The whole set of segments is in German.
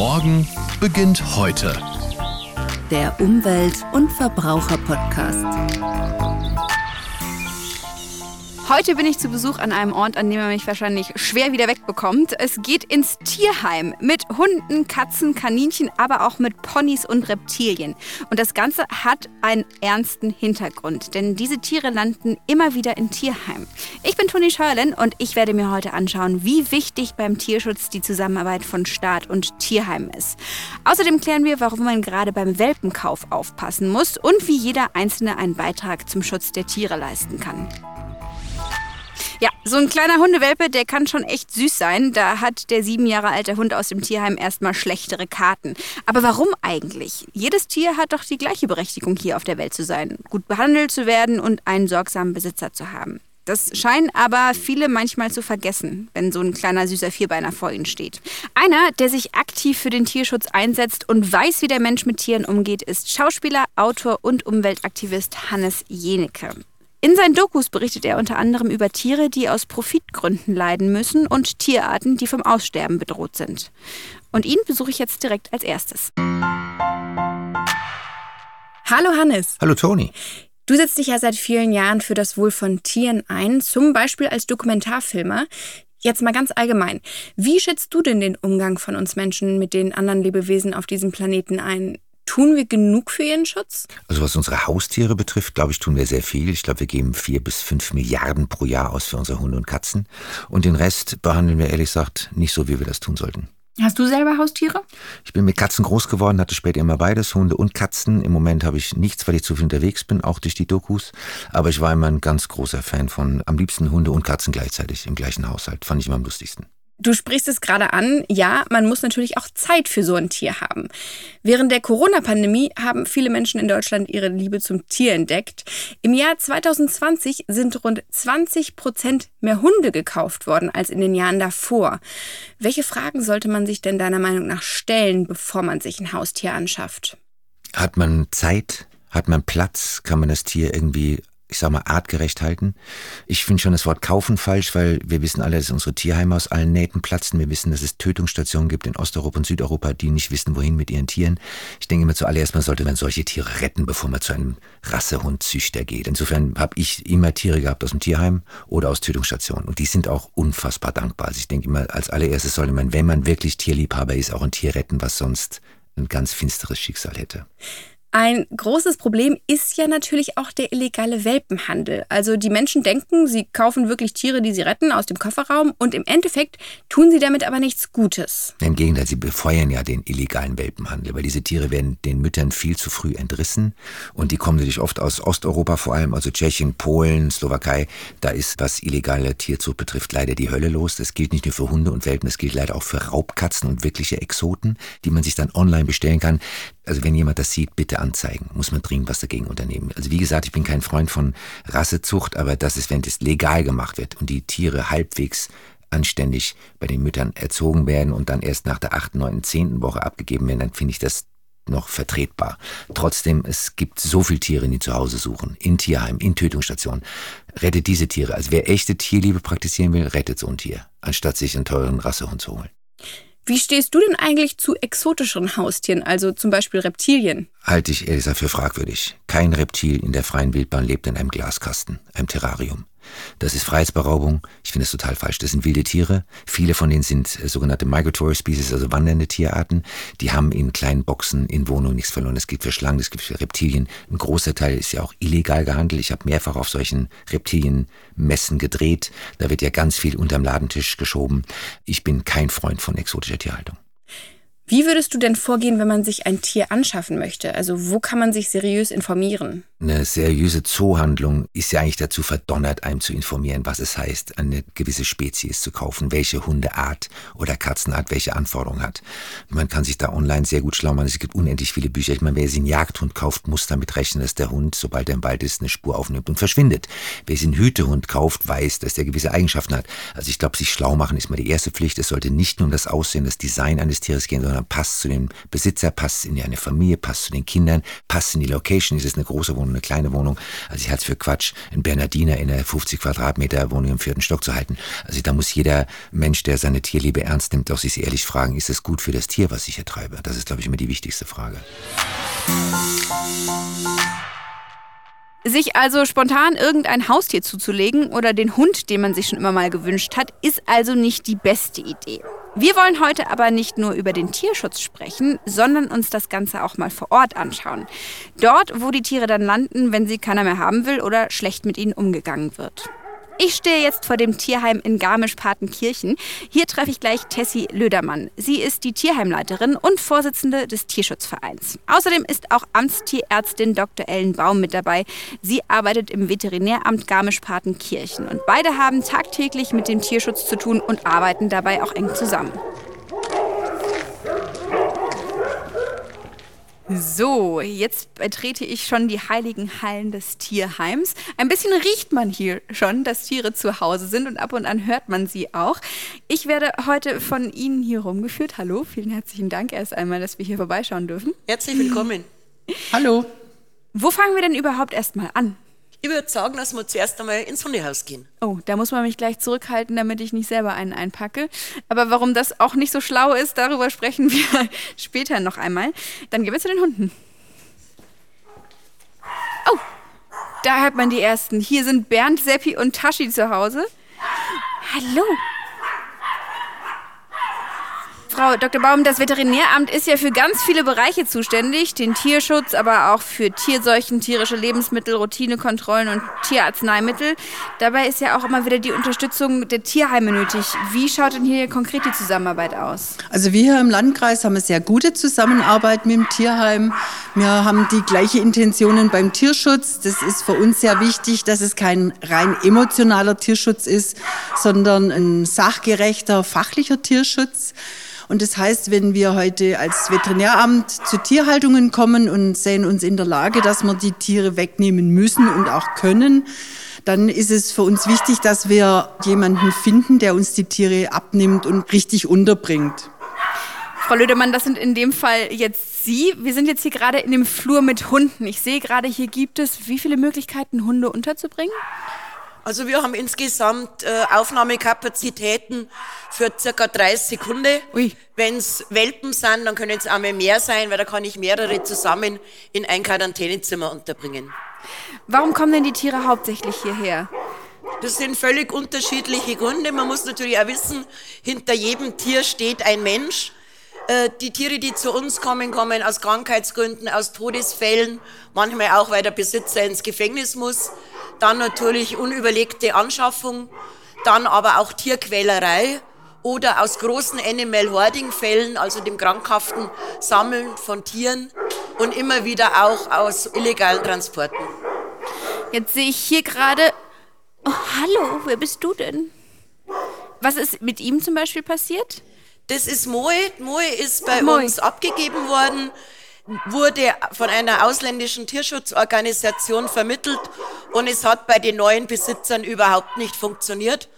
Morgen beginnt heute. Der Umwelt- und Verbraucher-Podcast. Heute bin ich zu Besuch an einem Ort, an dem man mich wahrscheinlich schwer wieder wegbekommt. Es geht ins Tierheim mit Hunden, Katzen, Kaninchen, aber auch mit Ponys und Reptilien. Und das Ganze hat einen ernsten Hintergrund, denn diese Tiere landen immer wieder in Tierheim. Ich bin Toni Scheuerlen und ich werde mir heute anschauen, wie wichtig beim Tierschutz die Zusammenarbeit von Staat und Tierheim ist. Außerdem klären wir, warum man gerade beim Welpenkauf aufpassen muss und wie jeder Einzelne einen Beitrag zum Schutz der Tiere leisten kann. Ja, so ein kleiner Hundewelpe, der kann schon echt süß sein. Da hat der sieben Jahre alte Hund aus dem Tierheim erstmal schlechtere Karten. Aber warum eigentlich? Jedes Tier hat doch die gleiche Berechtigung, hier auf der Welt zu sein, gut behandelt zu werden und einen sorgsamen Besitzer zu haben. Das scheinen aber viele manchmal zu vergessen, wenn so ein kleiner süßer Vierbeiner vor ihnen steht. Einer, der sich aktiv für den Tierschutz einsetzt und weiß, wie der Mensch mit Tieren umgeht, ist Schauspieler, Autor und Umweltaktivist Hannes Jenecke. In seinen Dokus berichtet er unter anderem über Tiere, die aus Profitgründen leiden müssen und Tierarten, die vom Aussterben bedroht sind. Und ihn besuche ich jetzt direkt als erstes. Hallo Hannes. Hallo Toni. Du setzt dich ja seit vielen Jahren für das Wohl von Tieren ein, zum Beispiel als Dokumentarfilmer. Jetzt mal ganz allgemein. Wie schätzt du denn den Umgang von uns Menschen mit den anderen Lebewesen auf diesem Planeten ein? Tun wir genug für ihren Schutz? Also was unsere Haustiere betrifft, glaube ich, tun wir sehr viel. Ich glaube, wir geben vier bis fünf Milliarden pro Jahr aus für unsere Hunde und Katzen. Und den Rest behandeln wir ehrlich gesagt nicht so, wie wir das tun sollten. Hast du selber Haustiere? Ich bin mit Katzen groß geworden, hatte später immer beides, Hunde und Katzen. Im Moment habe ich nichts, weil ich zu viel unterwegs bin, auch durch die Dokus. Aber ich war immer ein ganz großer Fan von am liebsten Hunde und Katzen gleichzeitig im gleichen Haushalt. Fand ich immer am lustigsten. Du sprichst es gerade an, ja, man muss natürlich auch Zeit für so ein Tier haben. Während der Corona-Pandemie haben viele Menschen in Deutschland ihre Liebe zum Tier entdeckt. Im Jahr 2020 sind rund 20 Prozent mehr Hunde gekauft worden als in den Jahren davor. Welche Fragen sollte man sich denn deiner Meinung nach stellen, bevor man sich ein Haustier anschafft? Hat man Zeit? Hat man Platz? Kann man das Tier irgendwie ich sag mal, artgerecht halten. Ich finde schon das Wort kaufen falsch, weil wir wissen alle, dass unsere Tierheime aus allen Nähten platzen. Wir wissen, dass es Tötungsstationen gibt in Osteuropa und Südeuropa, die nicht wissen, wohin mit ihren Tieren. Ich denke immer zuallererst mal sollte man solche Tiere retten, bevor man zu einem Rassehundzüchter geht. Insofern habe ich immer Tiere gehabt aus dem Tierheim oder aus Tötungsstationen. Und die sind auch unfassbar dankbar. Also ich denke immer, als allererstes sollte man, wenn man wirklich Tierliebhaber ist, auch ein Tier retten, was sonst ein ganz finsteres Schicksal hätte. Ein großes Problem ist ja natürlich auch der illegale Welpenhandel. Also die Menschen denken, sie kaufen wirklich Tiere, die sie retten, aus dem Kofferraum und im Endeffekt tun sie damit aber nichts Gutes. Im Gegenteil, sie befeuern ja den illegalen Welpenhandel, weil diese Tiere werden den Müttern viel zu früh entrissen und die kommen natürlich oft aus Osteuropa vor allem, also Tschechien, Polen, Slowakei. Da ist, was illegale Tierzucht betrifft, leider die Hölle los. Das gilt nicht nur für Hunde und Welpen, das gilt leider auch für Raubkatzen und wirkliche Exoten, die man sich dann online bestellen kann. Also wenn jemand das sieht, bitte anzeigen. Muss man dringend was dagegen unternehmen. Also wie gesagt, ich bin kein Freund von Rassezucht, aber das ist, wenn das legal gemacht wird und die Tiere halbwegs anständig bei den Müttern erzogen werden und dann erst nach der achten, neunten, zehnten Woche abgegeben werden, dann finde ich das noch vertretbar. Trotzdem, es gibt so viele Tiere, die zu Hause suchen. In Tierheim, in Tötungsstationen. Rettet diese Tiere. Also wer echte Tierliebe praktizieren will, rettet so ein Tier, anstatt sich einen teuren Rassehund zu holen. Wie stehst du denn eigentlich zu exotischeren Haustieren, also zum Beispiel Reptilien? Halte ich gesagt für fragwürdig. Kein Reptil in der freien Wildbahn lebt in einem Glaskasten, einem Terrarium. Das ist Freiheitsberaubung. Ich finde es total falsch. Das sind wilde Tiere. Viele von denen sind äh, sogenannte Migratory Species, also wandernde Tierarten. Die haben in kleinen Boxen in Wohnungen nichts verloren. Es gibt für Schlangen, es gibt für Reptilien. Ein großer Teil ist ja auch illegal gehandelt. Ich habe mehrfach auf solchen Reptilienmessen gedreht. Da wird ja ganz viel unterm Ladentisch geschoben. Ich bin kein Freund von exotischer Tierhaltung. Wie würdest du denn vorgehen, wenn man sich ein Tier anschaffen möchte? Also wo kann man sich seriös informieren? Eine seriöse Zoohandlung ist ja eigentlich dazu verdonnert, einem zu informieren, was es heißt, eine gewisse Spezies zu kaufen, welche Hundeart oder Katzenart welche Anforderungen hat. Man kann sich da online sehr gut schlau machen. Es gibt unendlich viele Bücher. Ich meine, wer sich einen Jagdhund kauft, muss damit rechnen, dass der Hund, sobald er im Wald ist, eine Spur aufnimmt und verschwindet. Wer sich einen Hütehund kauft, weiß, dass der gewisse Eigenschaften hat. Also ich glaube, sich schlau machen ist mal die erste Pflicht. Es sollte nicht nur um das Aussehen, das Design eines Tieres gehen, sondern passt zu dem Besitzer, passt in eine Familie, passt zu den Kindern, passt in die Location. Ist es eine große Wohnung, eine kleine Wohnung? Also ich halte es für Quatsch, einen Bernardiner in einer 50 Quadratmeter Wohnung im vierten Stock zu halten. Also da muss jeder Mensch, der seine Tierliebe ernst nimmt, auch sich ehrlich fragen, ist es gut für das Tier, was ich hier treibe? Das ist, glaube ich, immer die wichtigste Frage. Sich also spontan irgendein Haustier zuzulegen oder den Hund, den man sich schon immer mal gewünscht hat, ist also nicht die beste Idee. Wir wollen heute aber nicht nur über den Tierschutz sprechen, sondern uns das Ganze auch mal vor Ort anschauen. Dort, wo die Tiere dann landen, wenn sie keiner mehr haben will oder schlecht mit ihnen umgegangen wird. Ich stehe jetzt vor dem Tierheim in Garmisch-Partenkirchen. Hier treffe ich gleich Tessie Lödermann. Sie ist die Tierheimleiterin und Vorsitzende des Tierschutzvereins. Außerdem ist auch Amtstierärztin Dr. Ellen Baum mit dabei. Sie arbeitet im Veterinäramt Garmisch-Partenkirchen. Und beide haben tagtäglich mit dem Tierschutz zu tun und arbeiten dabei auch eng zusammen. So, jetzt betrete ich schon die heiligen Hallen des Tierheims. Ein bisschen riecht man hier schon, dass Tiere zu Hause sind und ab und an hört man sie auch. Ich werde heute von Ihnen hier rumgeführt. Hallo, vielen herzlichen Dank erst einmal, dass wir hier vorbeischauen dürfen. Herzlich willkommen. Hallo. Wo fangen wir denn überhaupt erstmal an? Ich würde sagen, dass wir zuerst einmal ins Hundehaus gehen. Oh, da muss man mich gleich zurückhalten, damit ich nicht selber einen einpacke. Aber warum das auch nicht so schlau ist, darüber sprechen wir später noch einmal. Dann gehen wir zu den Hunden. Oh, da hört man die ersten. Hier sind Bernd, Seppi und Taschi zu Hause. Hallo. Frau Dr. Baum, das Veterinäramt ist ja für ganz viele Bereiche zuständig, den Tierschutz, aber auch für Tierseuchen, tierische Lebensmittel, Routinekontrollen und Tierarzneimittel. Dabei ist ja auch immer wieder die Unterstützung der Tierheime nötig. Wie schaut denn hier konkret die Zusammenarbeit aus? Also wir hier im Landkreis haben eine sehr gute Zusammenarbeit mit dem Tierheim. Wir haben die gleiche Intentionen beim Tierschutz. Das ist für uns sehr wichtig, dass es kein rein emotionaler Tierschutz ist, sondern ein sachgerechter, fachlicher Tierschutz. Und das heißt, wenn wir heute als Veterinäramt zu Tierhaltungen kommen und sehen uns in der Lage, dass wir die Tiere wegnehmen müssen und auch können, dann ist es für uns wichtig, dass wir jemanden finden, der uns die Tiere abnimmt und richtig unterbringt. Frau Lödemann, das sind in dem Fall jetzt Sie. Wir sind jetzt hier gerade in dem Flur mit Hunden. Ich sehe gerade, hier gibt es wie viele Möglichkeiten, Hunde unterzubringen? Also wir haben insgesamt äh, Aufnahmekapazitäten für circa 30 Hunde. Wenn es Welpen sind, dann können es auch mal mehr sein, weil da kann ich mehrere zusammen in ein Quarantänezimmer unterbringen. Warum kommen denn die Tiere hauptsächlich hierher? Das sind völlig unterschiedliche Gründe. Man muss natürlich auch wissen, hinter jedem Tier steht ein Mensch. Äh, die Tiere, die zu uns kommen, kommen aus Krankheitsgründen, aus Todesfällen, manchmal auch, weil der Besitzer ins Gefängnis muss. Dann natürlich unüberlegte Anschaffung, dann aber auch Tierquälerei oder aus großen Animal Hoarding Fällen, also dem krankhaften Sammeln von Tieren und immer wieder auch aus illegalen Transporten. Jetzt sehe ich hier gerade, oh, hallo, wer bist du denn? Was ist mit ihm zum Beispiel passiert? Das ist Moe. Moe ist bei Moe. uns abgegeben worden, wurde von einer ausländischen Tierschutzorganisation vermittelt und es hat bei den neuen Besitzern überhaupt nicht funktioniert.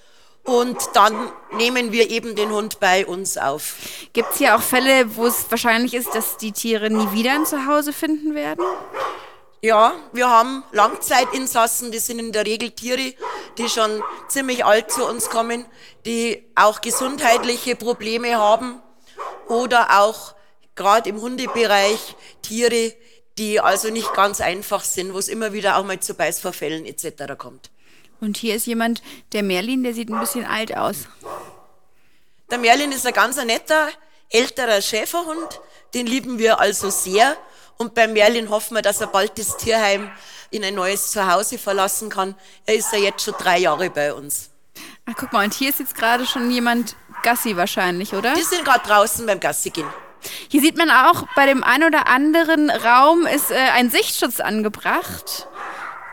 Und dann nehmen wir eben den Hund bei uns auf. Gibt es hier auch Fälle, wo es wahrscheinlich ist, dass die Tiere nie wieder ein Zuhause finden werden? Ja, wir haben Langzeitinsassen, das sind in der Regel Tiere, die schon ziemlich alt zu uns kommen, die auch gesundheitliche Probleme haben oder auch gerade im Hundebereich Tiere, die also nicht ganz einfach sind, wo es immer wieder auch mal zu Beißvorfällen etc. kommt. Und hier ist jemand, der Merlin, der sieht ein bisschen alt aus. Der Merlin ist ein ganz netter, älterer Schäferhund, den lieben wir also sehr und bei Merlin hoffen wir, dass er bald das Tierheim in ein neues Zuhause verlassen kann. Er ist ja jetzt schon drei Jahre bei uns. Ach, guck mal, und hier ist jetzt gerade schon jemand Gassi wahrscheinlich, oder? Die sind gerade draußen beim Gassi gehen. Hier sieht man auch, bei dem ein oder anderen Raum ist äh, ein Sichtschutz angebracht.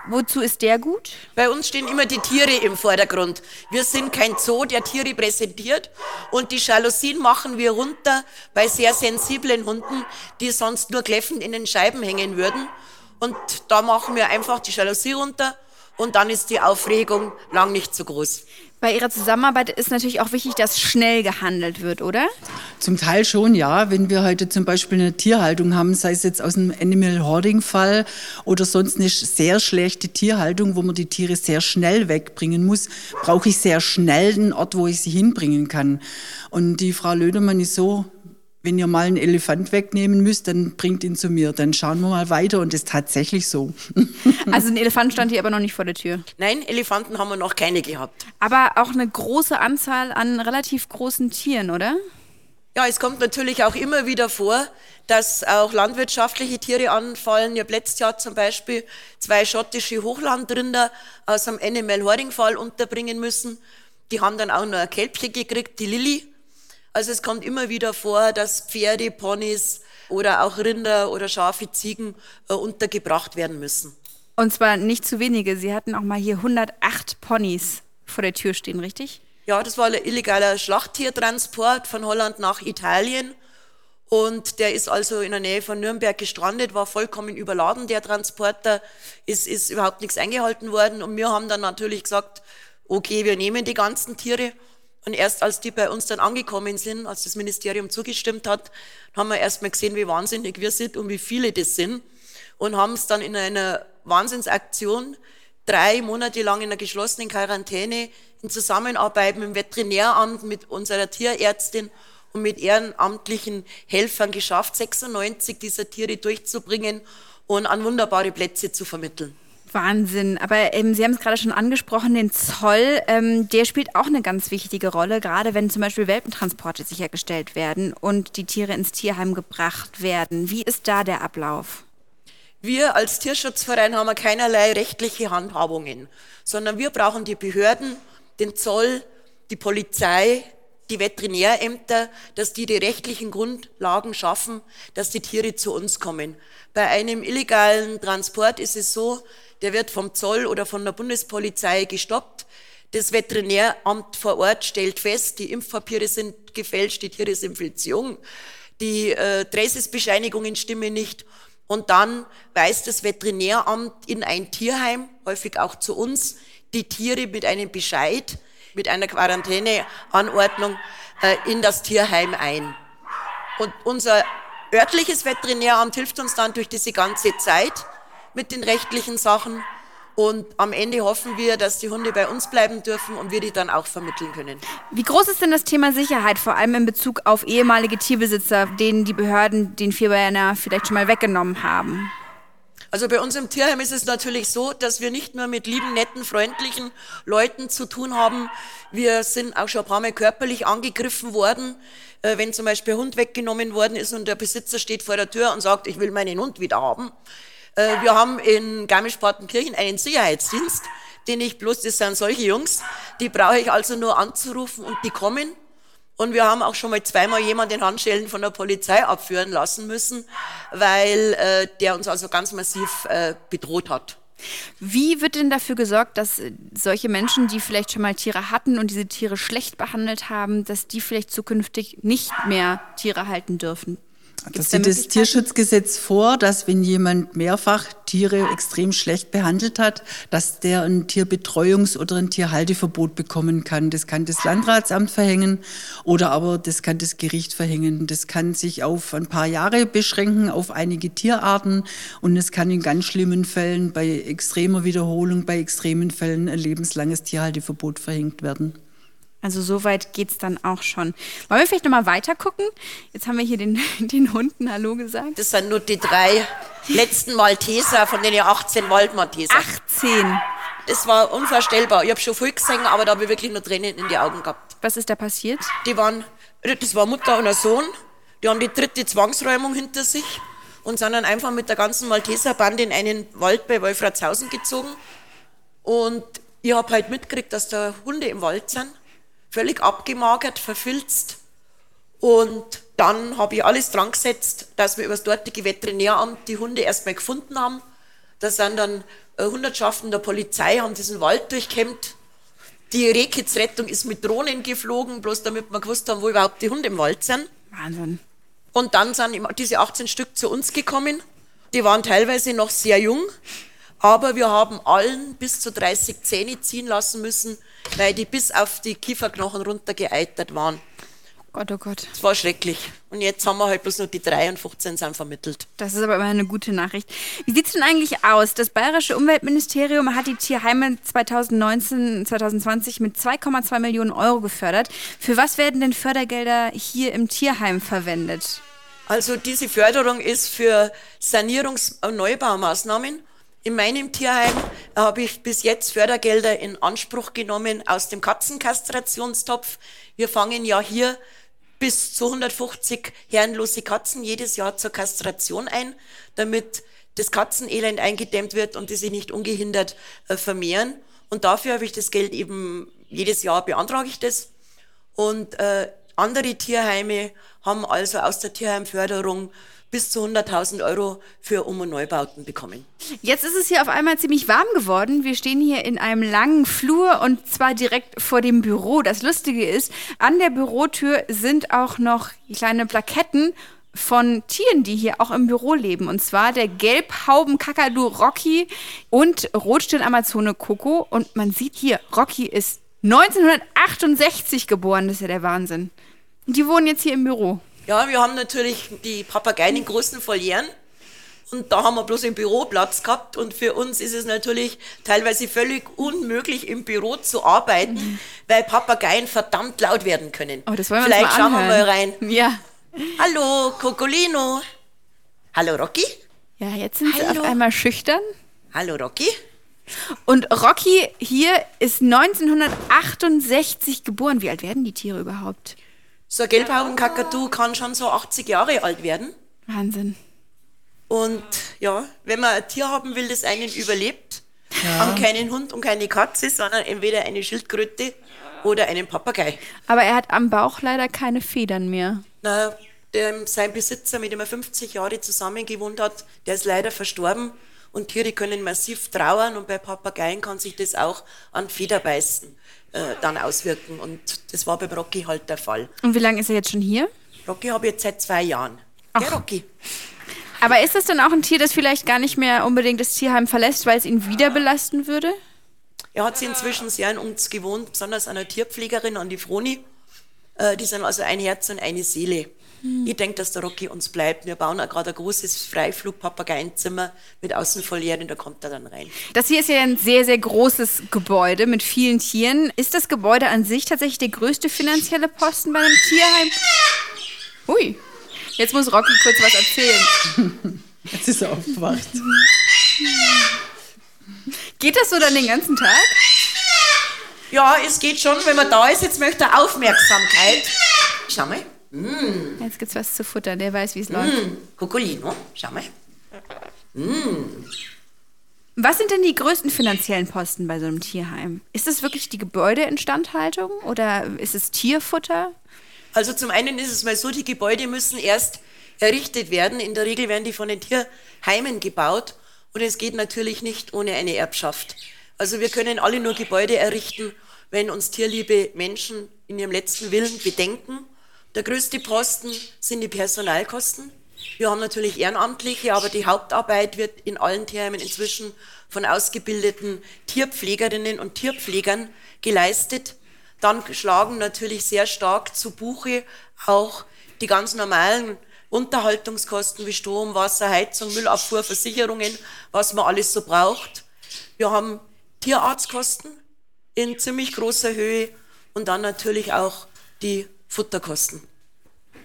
Wozu ist der gut? Bei uns stehen immer die Tiere im Vordergrund. Wir sind kein Zoo, der Tiere präsentiert. Und die Jalousien machen wir runter bei sehr sensiblen Hunden, die sonst nur kläffend in den Scheiben hängen würden. Und da machen wir einfach die Jalousie runter und dann ist die Aufregung lang nicht so groß. Bei Ihrer Zusammenarbeit ist natürlich auch wichtig, dass schnell gehandelt wird, oder? Zum Teil schon, ja. Wenn wir heute zum Beispiel eine Tierhaltung haben, sei es jetzt aus einem Animal Hoarding Fall oder sonst eine sehr schlechte Tierhaltung, wo man die Tiere sehr schnell wegbringen muss, brauche ich sehr schnell einen Ort, wo ich sie hinbringen kann. Und die Frau Lödermann ist so, wenn ihr mal einen Elefant wegnehmen müsst, dann bringt ihn zu mir. Dann schauen wir mal weiter und ist tatsächlich so. Also ein Elefant stand hier aber noch nicht vor der Tür. Nein, Elefanten haben wir noch keine gehabt. Aber auch eine große Anzahl an relativ großen Tieren, oder? Ja, es kommt natürlich auch immer wieder vor, dass auch landwirtschaftliche Tiere anfallen. Ich habe letztes Jahr zum Beispiel zwei schottische Hochlandrinder aus einem Animal Hoarding Fall unterbringen müssen. Die haben dann auch noch ein Kälbchen gekriegt, die Lilly. Also es kommt immer wieder vor, dass Pferde, Ponys oder auch Rinder oder Schafe, Ziegen äh, untergebracht werden müssen. Und zwar nicht zu wenige. Sie hatten auch mal hier 108 Ponys vor der Tür stehen, richtig? Ja, das war ein illegaler Schlachttiertransport von Holland nach Italien. Und der ist also in der Nähe von Nürnberg gestrandet, war vollkommen überladen, der Transporter. Es ist überhaupt nichts eingehalten worden. Und wir haben dann natürlich gesagt, okay, wir nehmen die ganzen Tiere und erst als die bei uns dann angekommen sind, als das Ministerium zugestimmt hat, haben wir erst mal gesehen, wie wahnsinnig wir sind und wie viele das sind. Und haben es dann in einer Wahnsinnsaktion drei Monate lang in einer geschlossenen Quarantäne in Zusammenarbeit mit dem Veterinäramt, mit unserer Tierärztin und mit ehrenamtlichen Helfern geschafft, 96 dieser Tiere durchzubringen und an wunderbare Plätze zu vermitteln. Wahnsinn. Aber ähm, Sie haben es gerade schon angesprochen, den Zoll, ähm, der spielt auch eine ganz wichtige Rolle, gerade wenn zum Beispiel Welpentransporte sichergestellt werden und die Tiere ins Tierheim gebracht werden. Wie ist da der Ablauf? Wir als Tierschutzverein haben keinerlei rechtliche Handhabungen, sondern wir brauchen die Behörden, den Zoll, die Polizei, die Veterinärämter, dass die die rechtlichen Grundlagen schaffen, dass die Tiere zu uns kommen. Bei einem illegalen Transport ist es so, der wird vom Zoll oder von der Bundespolizei gestoppt. Das Veterinäramt vor Ort stellt fest, die Impfpapiere sind gefälscht, die Tiere sind viel zu jung, die äh, Träßesbescheinigungen stimmen nicht. Und dann weist das Veterinäramt in ein Tierheim, häufig auch zu uns, die Tiere mit einem Bescheid, mit einer Quarantäneanordnung äh, in das Tierheim ein. Und unser örtliches Veterinäramt hilft uns dann durch diese ganze Zeit mit den rechtlichen Sachen. Und am Ende hoffen wir, dass die Hunde bei uns bleiben dürfen und wir die dann auch vermitteln können. Wie groß ist denn das Thema Sicherheit, vor allem in Bezug auf ehemalige Tierbesitzer, denen die Behörden den Vierbeiner vielleicht schon mal weggenommen haben? Also bei uns im Tierheim ist es natürlich so, dass wir nicht nur mit lieben, netten, freundlichen Leuten zu tun haben. Wir sind auch schon ein paar Mal körperlich angegriffen worden. Äh, wenn zum Beispiel ein Hund weggenommen worden ist und der Besitzer steht vor der Tür und sagt, ich will meinen Hund wieder haben. Äh, wir haben in Garmisch-Partenkirchen einen Sicherheitsdienst, den ich bloß, das sind solche Jungs, die brauche ich also nur anzurufen und die kommen. Und wir haben auch schon mal zweimal jemanden in Handschellen von der Polizei abführen lassen müssen, weil äh, der uns also ganz massiv äh, bedroht hat. Wie wird denn dafür gesorgt, dass äh, solche Menschen, die vielleicht schon mal Tiere hatten und diese Tiere schlecht behandelt haben, dass die vielleicht zukünftig nicht mehr Tiere halten dürfen? Das sieht das Tierschutzgesetz vor, dass wenn jemand mehrfach Tiere extrem schlecht behandelt hat, dass der ein Tierbetreuungs- oder ein Tierhalteverbot bekommen kann. Das kann das Landratsamt verhängen oder aber das kann das Gericht verhängen. Das kann sich auf ein paar Jahre beschränken, auf einige Tierarten und es kann in ganz schlimmen Fällen bei extremer Wiederholung, bei extremen Fällen ein lebenslanges Tierhalteverbot verhängt werden. Also so weit geht es dann auch schon. Wollen wir vielleicht nochmal weiter gucken? Jetzt haben wir hier den, den Hunden Hallo gesagt. Das sind nur die drei letzten Malteser, von denen ja 18 Waldmalteser. 18? Das war unvorstellbar. Ich habe schon viel gesehen, aber da habe ich wirklich nur Tränen in die Augen gehabt. Was ist da passiert? Die waren, das war Mutter und ein Sohn. Die haben die dritte Zwangsräumung hinter sich und sind dann einfach mit der ganzen Malteserbande in einen Wald bei Wolfratshausen gezogen. Und ich habe halt mitgekriegt, dass da Hunde im Wald sind völlig abgemagert, verfilzt. Und dann habe ich alles dran gesetzt, dass wir über das dortige Veterinäramt die Hunde erstmal gefunden haben. Da sind dann äh, Hundertschaften der Polizei, haben diesen Wald durchkämmt. Die Rehkitzrettung ist mit Drohnen geflogen, bloß damit wir gewusst haben, wo überhaupt die Hunde im Wald sind. Wahnsinn. Und dann sind diese 18 Stück zu uns gekommen. Die waren teilweise noch sehr jung, aber wir haben allen bis zu 30 Zähne ziehen lassen müssen, weil die bis auf die Kieferknochen runter geeitert waren. Gott, oh Gott. Es war schrecklich. Und jetzt haben wir halt bloß noch die drei und 15 sind vermittelt. Das ist aber immer eine gute Nachricht. Wie sieht es denn eigentlich aus? Das Bayerische Umweltministerium hat die Tierheime 2019, 2020 mit 2,2 Millionen Euro gefördert. Für was werden denn Fördergelder hier im Tierheim verwendet? Also diese Förderung ist für Sanierungs- und Neubaumaßnahmen. In meinem Tierheim habe ich bis jetzt Fördergelder in Anspruch genommen aus dem Katzenkastrationstopf. Wir fangen ja hier bis zu 150 herrenlose Katzen jedes Jahr zur Kastration ein, damit das Katzenelend eingedämmt wird und die sich nicht ungehindert äh, vermehren. Und dafür habe ich das Geld eben jedes Jahr beantrage ich das. Und äh, andere Tierheime haben also aus der Tierheimförderung bis zu 100.000 Euro für Um- und Neubauten bekommen. Jetzt ist es hier auf einmal ziemlich warm geworden. Wir stehen hier in einem langen Flur und zwar direkt vor dem Büro. Das Lustige ist, an der Bürotür sind auch noch kleine Plaketten von Tieren, die hier auch im Büro leben. Und zwar der Gelbhaubenkakadu Rocky und Rotstirn-Amazone Coco. Und man sieht hier, Rocky ist 1968 geboren. Das ist ja der Wahnsinn. Die wohnen jetzt hier im Büro. Ja, wir haben natürlich die Papageien in großen Volieren. Und da haben wir bloß im Büro Platz gehabt. Und für uns ist es natürlich teilweise völlig unmöglich, im Büro zu arbeiten, mhm. weil Papageien verdammt laut werden können. Oh, das wollen wir Vielleicht mal schauen wir mal rein. Ja. Hallo, Cocolino. Hallo, Rocky. Ja, jetzt sind Hallo. sie auf einmal schüchtern. Hallo, Rocky. Und Rocky hier ist 1968 geboren. Wie alt werden die Tiere überhaupt? So ein Gelbhaubenkakadu kann schon so 80 Jahre alt werden. Wahnsinn. Und ja, wenn man ein Tier haben will, das einen überlebt, ja. haben keinen Hund und keine Katze, sondern entweder eine Schildkröte oder einen Papagei. Aber er hat am Bauch leider keine Federn mehr. Na, der, sein Besitzer, mit dem er 50 Jahre zusammen gewohnt hat, der ist leider verstorben. Und Tiere können massiv trauern und bei Papageien kann sich das auch an Federbeißen äh, dann auswirken. Und das war beim Rocky halt der Fall. Und wie lange ist er jetzt schon hier? Rocky habe ich jetzt seit zwei Jahren. Ach. Der Rocky. Aber ist das dann auch ein Tier, das vielleicht gar nicht mehr unbedingt das Tierheim verlässt, weil es ihn wieder belasten würde? Er hat sich inzwischen sehr an uns gewohnt, besonders an der Tierpflegerin, an die Froni. Äh, die sind also ein Herz und eine Seele. Hm. Ich denke, dass der Rocky uns bleibt. Wir bauen auch gerade ein großes Freiflug-Papageienzimmer mit Außenfolieren, da kommt er dann rein. Das hier ist ja ein sehr, sehr großes Gebäude mit vielen Tieren. Ist das Gebäude an sich tatsächlich der größte finanzielle Posten bei einem Tierheim? Hui, jetzt muss Rocky kurz was erzählen. Jetzt ist er aufgewacht. Geht das so dann den ganzen Tag? Ja, es geht schon, wenn man da ist. Jetzt möchte er Aufmerksamkeit. Schau mal. Mm. Jetzt gibt's was zu futtern, der weiß, wie es mm. läuft. Cocolino, schau mal. Mm. Was sind denn die größten finanziellen Posten bei so einem Tierheim? Ist es wirklich die Gebäudeinstandhaltung oder ist es Tierfutter? Also zum einen ist es mal so, die Gebäude müssen erst errichtet werden. In der Regel werden die von den Tierheimen gebaut und es geht natürlich nicht ohne eine Erbschaft. Also wir können alle nur Gebäude errichten, wenn uns tierliebe Menschen in ihrem letzten Willen bedenken der größte Posten sind die Personalkosten. Wir haben natürlich Ehrenamtliche, aber die Hauptarbeit wird in allen Tierheimen inzwischen von ausgebildeten Tierpflegerinnen und Tierpflegern geleistet. Dann schlagen natürlich sehr stark zu Buche auch die ganz normalen Unterhaltungskosten wie Strom, Wasser, Heizung, Müllabfuhr, Versicherungen, was man alles so braucht. Wir haben Tierarztkosten in ziemlich großer Höhe und dann natürlich auch die Futterkosten.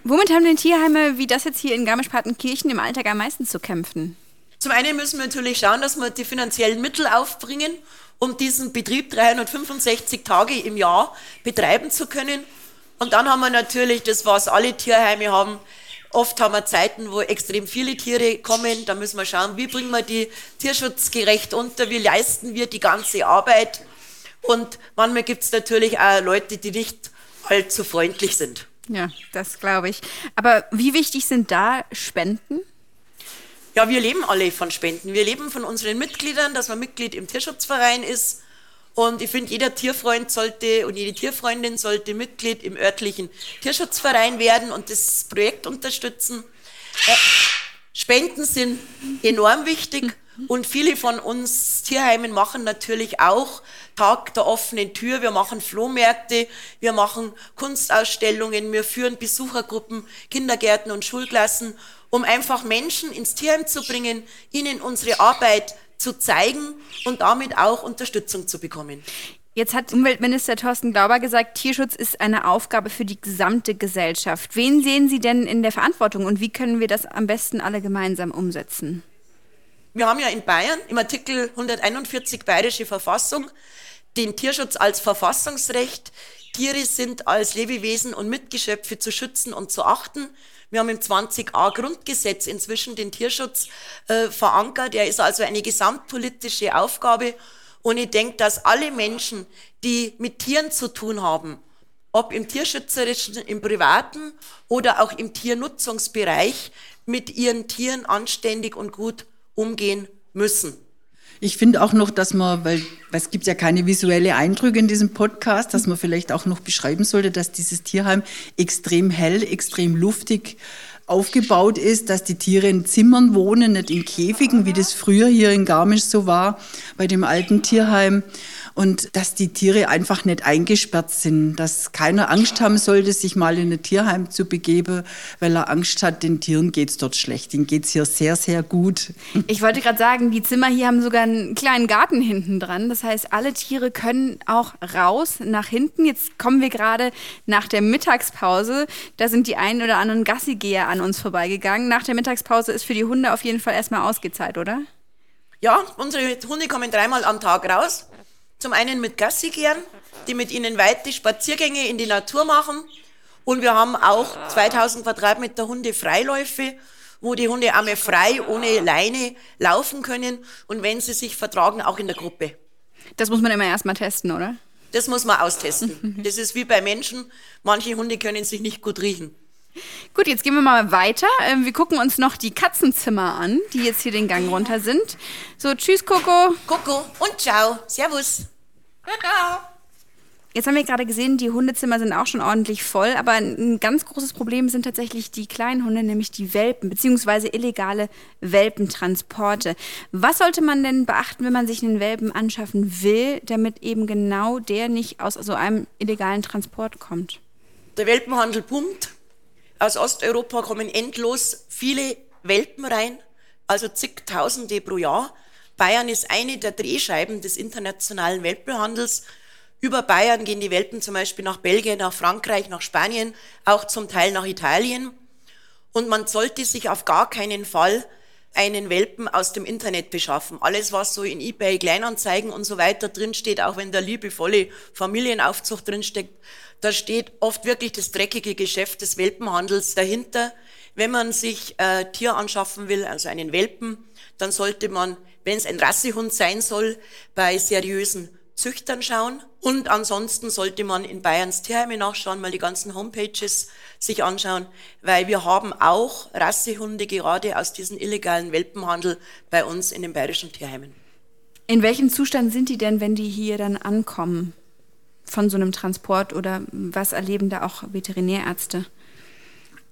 Womit haben denn Tierheime wie das jetzt hier in Garmisch-Partenkirchen im Alltag am meisten zu kämpfen? Zum einen müssen wir natürlich schauen, dass wir die finanziellen Mittel aufbringen, um diesen Betrieb 365 Tage im Jahr betreiben zu können. Und dann haben wir natürlich das, was alle Tierheime haben. Oft haben wir Zeiten, wo extrem viele Tiere kommen. Da müssen wir schauen, wie bringen wir die tierschutzgerecht unter, wie leisten wir die ganze Arbeit. Und manchmal gibt es natürlich auch Leute, die nicht allzu freundlich sind. Ja, das glaube ich. Aber wie wichtig sind da Spenden? Ja, wir leben alle von Spenden. Wir leben von unseren Mitgliedern, dass man Mitglied im Tierschutzverein ist. Und ich finde, jeder Tierfreund sollte und jede Tierfreundin sollte Mitglied im örtlichen Tierschutzverein werden und das Projekt unterstützen. Äh, Spenden sind enorm wichtig und viele von uns Tierheimen machen natürlich auch Tag der offenen Tür, wir machen Flohmärkte, wir machen Kunstausstellungen, wir führen Besuchergruppen, Kindergärten und Schulklassen, um einfach Menschen ins Tierheim zu bringen, ihnen unsere Arbeit zu zeigen und damit auch Unterstützung zu bekommen. Jetzt hat Umweltminister Thorsten Glauber gesagt, Tierschutz ist eine Aufgabe für die gesamte Gesellschaft. Wen sehen Sie denn in der Verantwortung und wie können wir das am besten alle gemeinsam umsetzen? Wir haben ja in Bayern im Artikel 141 Bayerische Verfassung den Tierschutz als Verfassungsrecht. Tiere sind als Lebewesen und Mitgeschöpfe zu schützen und zu achten. Wir haben im 20a Grundgesetz inzwischen den Tierschutz äh, verankert. Er ist also eine gesamtpolitische Aufgabe und ich denke, dass alle Menschen, die mit Tieren zu tun haben, ob im tierschützerischen, im privaten oder auch im Tiernutzungsbereich, mit ihren Tieren anständig und gut umgehen müssen. Ich finde auch noch, dass man, weil, weil es gibt ja keine visuelle Eindrücke in diesem Podcast, dass man vielleicht auch noch beschreiben sollte, dass dieses Tierheim extrem hell, extrem luftig aufgebaut ist, dass die Tiere in Zimmern wohnen, nicht in Käfigen, wie das früher hier in Garmisch so war, bei dem alten Tierheim und dass die Tiere einfach nicht eingesperrt sind, dass keiner Angst haben sollte, sich mal in ein Tierheim zu begeben, weil er Angst hat, den Tieren geht's dort schlecht. Ihnen geht's hier sehr, sehr gut. Ich wollte gerade sagen, die Zimmer hier haben sogar einen kleinen Garten hinten dran. Das heißt, alle Tiere können auch raus nach hinten. Jetzt kommen wir gerade nach der Mittagspause. Da sind die einen oder anderen Gassigeher an uns vorbeigegangen. Nach der Mittagspause ist für die Hunde auf jeden Fall erstmal ausgezahlt, oder? Ja, unsere Hunde kommen dreimal am Tag raus. Zum einen mit Gassi gehen, die mit ihnen weite Spaziergänge in die Natur machen. Und wir haben auch 2000 Quadratmeter Hunde Freiläufe, wo die Hunde einmal frei, ohne Leine laufen können. Und wenn sie sich vertragen, auch in der Gruppe. Das muss man immer erstmal testen, oder? Das muss man austesten. Das ist wie bei Menschen. Manche Hunde können sich nicht gut riechen. Gut, jetzt gehen wir mal weiter. Ähm, wir gucken uns noch die Katzenzimmer an, die jetzt hier den Gang runter sind. So, tschüss, Coco. Coco und ciao. Servus. Jetzt haben wir gerade gesehen, die Hundezimmer sind auch schon ordentlich voll, aber ein ganz großes Problem sind tatsächlich die kleinen Hunde, nämlich die Welpen, beziehungsweise illegale Welpentransporte. Was sollte man denn beachten, wenn man sich einen Welpen anschaffen will, damit eben genau der nicht aus so einem illegalen Transport kommt? Der Welpenhandel pumpt. Aus Osteuropa kommen endlos viele Welpen rein, also zigtausende pro Jahr. Bayern ist eine der Drehscheiben des internationalen Welpenhandels. Über Bayern gehen die Welpen zum Beispiel nach Belgien, nach Frankreich, nach Spanien, auch zum Teil nach Italien. Und man sollte sich auf gar keinen Fall einen Welpen aus dem Internet beschaffen. Alles, was so in eBay, Kleinanzeigen und so weiter drinsteht, auch wenn da liebevolle Familienaufzucht drinsteckt, da steht oft wirklich das dreckige Geschäft des Welpenhandels dahinter. Wenn man sich äh, Tier anschaffen will, also einen Welpen, dann sollte man wenn es ein Rassehund sein soll, bei seriösen Züchtern schauen. Und ansonsten sollte man in Bayerns Tierheime nachschauen, mal die ganzen Homepages sich anschauen, weil wir haben auch Rassehunde gerade aus diesem illegalen Welpenhandel bei uns in den bayerischen Tierheimen. In welchem Zustand sind die denn, wenn die hier dann ankommen von so einem Transport oder was erleben da auch Veterinärärzte?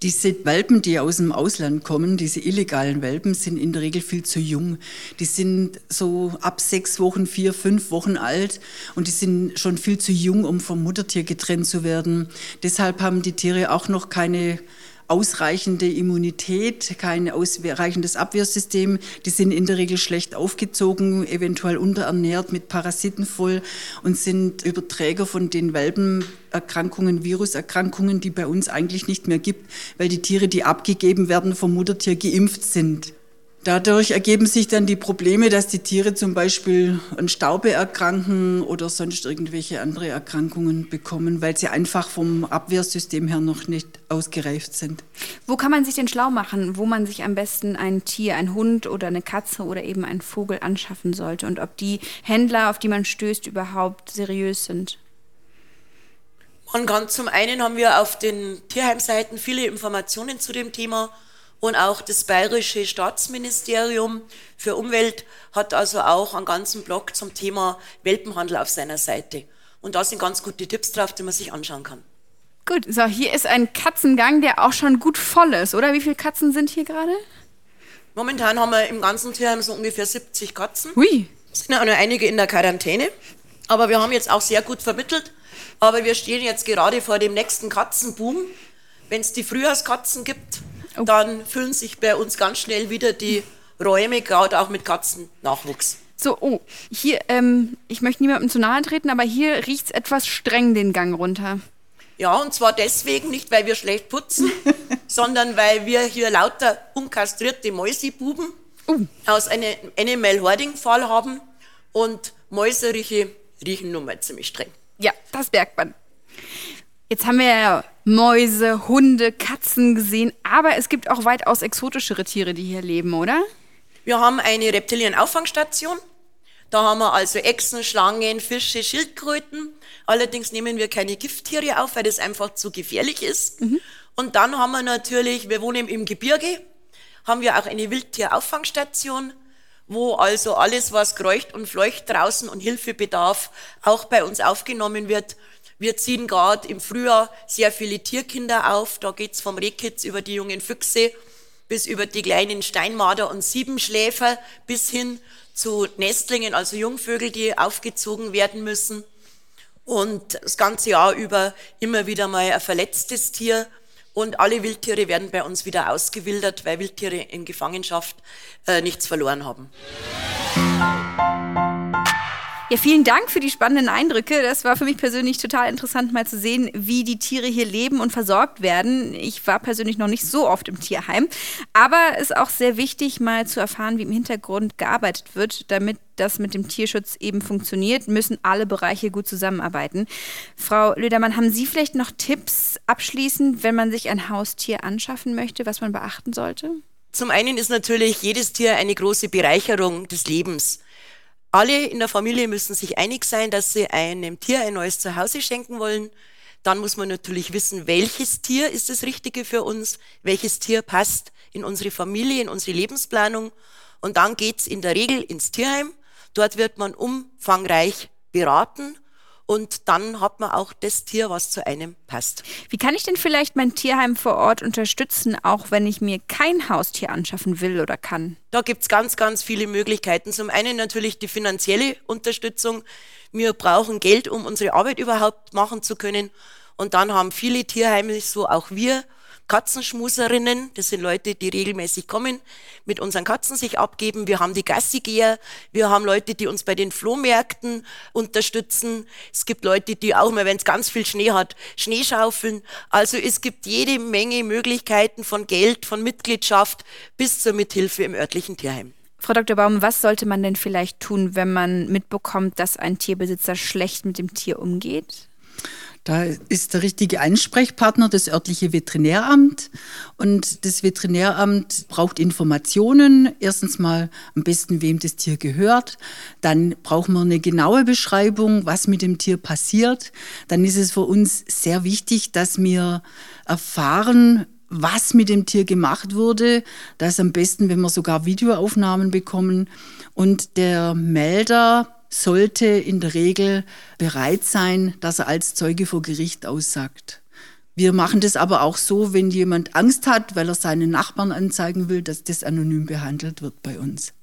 Diese Welpen, die aus dem Ausland kommen, diese illegalen Welpen, sind in der Regel viel zu jung. Die sind so ab sechs Wochen, vier, fünf Wochen alt und die sind schon viel zu jung, um vom Muttertier getrennt zu werden. Deshalb haben die Tiere auch noch keine ausreichende Immunität, kein ausreichendes Abwehrsystem. Die sind in der Regel schlecht aufgezogen, eventuell unterernährt, mit Parasiten voll und sind Überträger von den Welpenerkrankungen, Viruserkrankungen, die bei uns eigentlich nicht mehr gibt, weil die Tiere, die abgegeben werden vom Muttertier, geimpft sind. Dadurch ergeben sich dann die Probleme, dass die Tiere zum Beispiel an Staube erkranken oder sonst irgendwelche andere Erkrankungen bekommen, weil sie einfach vom Abwehrsystem her noch nicht ausgereift sind. Wo kann man sich denn schlau machen, wo man sich am besten ein Tier, ein Hund oder eine Katze oder eben einen Vogel anschaffen sollte und ob die Händler, auf die man stößt, überhaupt seriös sind? Man kann zum einen haben wir auf den Tierheimseiten viele Informationen zu dem Thema und auch das Bayerische Staatsministerium für Umwelt hat also auch einen ganzen Blog zum Thema Welpenhandel auf seiner Seite. Und da sind ganz gute Tipps drauf, die man sich anschauen kann. Gut, so hier ist ein Katzengang, der auch schon gut voll ist, oder? Wie viele Katzen sind hier gerade? Momentan haben wir im ganzen Tierheim so ungefähr 70 Katzen. Hui. Es sind auch noch einige in der Quarantäne. Aber wir haben jetzt auch sehr gut vermittelt. Aber wir stehen jetzt gerade vor dem nächsten Katzenboom. Wenn es die Frühjahrskatzen gibt, oh. dann füllen sich bei uns ganz schnell wieder die Räume, gerade auch mit Katzennachwuchs. So, oh, hier, ähm, ich möchte niemandem zu nahe treten, aber hier riecht es etwas streng den Gang runter. Ja, und zwar deswegen nicht, weil wir schlecht putzen, sondern weil wir hier lauter unkastrierte Mäusebuben uh. aus einem Animal Hoarding Fall haben und Mäuseriche riechen nun mal ziemlich streng. Ja, das merkt man. Jetzt haben wir ja Mäuse, Hunde, Katzen gesehen, aber es gibt auch weitaus exotischere Tiere, die hier leben, oder? Wir haben eine Reptilienauffangstation. Da haben wir also Echsen, Schlangen, Fische, Schildkröten. Allerdings nehmen wir keine Gifttiere auf, weil das einfach zu gefährlich ist. Mhm. Und dann haben wir natürlich, wir wohnen im Gebirge, haben wir auch eine Wildtierauffangstation, wo also alles, was kreucht und fleucht draußen und Hilfebedarf auch bei uns aufgenommen wird. Wir ziehen gerade im Frühjahr sehr viele Tierkinder auf. Da geht's vom Rehkitz über die jungen Füchse bis über die kleinen Steinmarder und Siebenschläfer bis hin zu Nestlingen, also Jungvögel, die aufgezogen werden müssen. Und das ganze Jahr über immer wieder mal ein verletztes Tier. Und alle Wildtiere werden bei uns wieder ausgewildert, weil Wildtiere in Gefangenschaft äh, nichts verloren haben. Ja, vielen Dank für die spannenden Eindrücke. Das war für mich persönlich total interessant, mal zu sehen, wie die Tiere hier leben und versorgt werden. Ich war persönlich noch nicht so oft im Tierheim. Aber es ist auch sehr wichtig, mal zu erfahren, wie im Hintergrund gearbeitet wird, damit das mit dem Tierschutz eben funktioniert, müssen alle Bereiche gut zusammenarbeiten. Frau Lödermann, haben Sie vielleicht noch Tipps abschließend, wenn man sich ein Haustier anschaffen möchte, was man beachten sollte? Zum einen ist natürlich jedes Tier eine große Bereicherung des Lebens. Alle in der Familie müssen sich einig sein, dass sie einem Tier ein neues Zuhause schenken wollen. Dann muss man natürlich wissen, welches Tier ist das Richtige für uns, welches Tier passt in unsere Familie, in unsere Lebensplanung. Und dann geht's in der Regel ins Tierheim. Dort wird man umfangreich beraten und dann hat man auch das Tier, was zu einem passt. Wie kann ich denn vielleicht mein Tierheim vor Ort unterstützen, auch wenn ich mir kein Haustier anschaffen will oder kann? Da gibt's ganz, ganz viele Möglichkeiten. Zum einen natürlich die finanzielle Unterstützung. Wir brauchen Geld, um unsere Arbeit überhaupt machen zu können. Und dann haben viele Tierheime, so auch wir, Katzenschmuserinnen, das sind Leute, die regelmäßig kommen, mit unseren Katzen sich abgeben. Wir haben die Gassigeher, wir haben Leute, die uns bei den Flohmärkten unterstützen. Es gibt Leute, die auch mal, wenn es ganz viel Schnee hat, Schnee schaufeln. Also es gibt jede Menge Möglichkeiten von Geld, von Mitgliedschaft bis zur Mithilfe im örtlichen Tierheim. Frau Dr. Baum, was sollte man denn vielleicht tun, wenn man mitbekommt, dass ein Tierbesitzer schlecht mit dem Tier umgeht? Da ist der richtige Ansprechpartner das örtliche Veterinäramt. Und das Veterinäramt braucht Informationen. Erstens mal am besten, wem das Tier gehört. Dann brauchen wir eine genaue Beschreibung, was mit dem Tier passiert. Dann ist es für uns sehr wichtig, dass wir erfahren, was mit dem Tier gemacht wurde. Das am besten, wenn wir sogar Videoaufnahmen bekommen. Und der Melder sollte in der Regel bereit sein, dass er als Zeuge vor Gericht aussagt. Wir machen das aber auch so, wenn jemand Angst hat, weil er seinen Nachbarn anzeigen will, dass das anonym behandelt wird bei uns.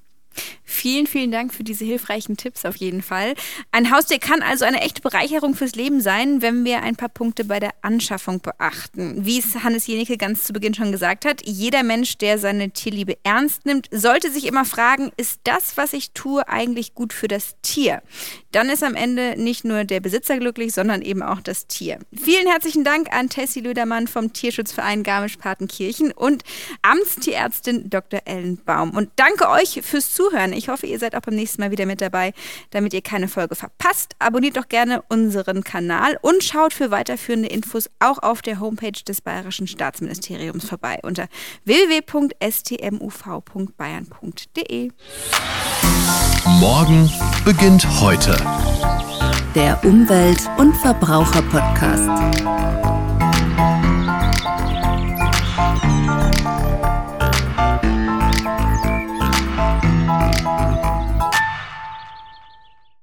Vielen, vielen Dank für diese hilfreichen Tipps auf jeden Fall. Ein Haustier kann also eine echte Bereicherung fürs Leben sein, wenn wir ein paar Punkte bei der Anschaffung beachten. Wie es Hannes Jenicke ganz zu Beginn schon gesagt hat, jeder Mensch, der seine Tierliebe ernst nimmt, sollte sich immer fragen, ist das, was ich tue, eigentlich gut für das Tier? Dann ist am Ende nicht nur der Besitzer glücklich, sondern eben auch das Tier. Vielen herzlichen Dank an Tessie Lödermann vom Tierschutzverein Garmisch-Partenkirchen und Amtstierärztin Dr. Ellen Baum. Und danke euch fürs Zuhören. Zuhören. Ich hoffe, ihr seid auch beim nächsten Mal wieder mit dabei, damit ihr keine Folge verpasst. Abonniert doch gerne unseren Kanal und schaut für weiterführende Infos auch auf der Homepage des Bayerischen Staatsministeriums vorbei unter www.stmuv.bayern.de. Morgen beginnt heute. Der Umwelt- und Verbraucher-Podcast.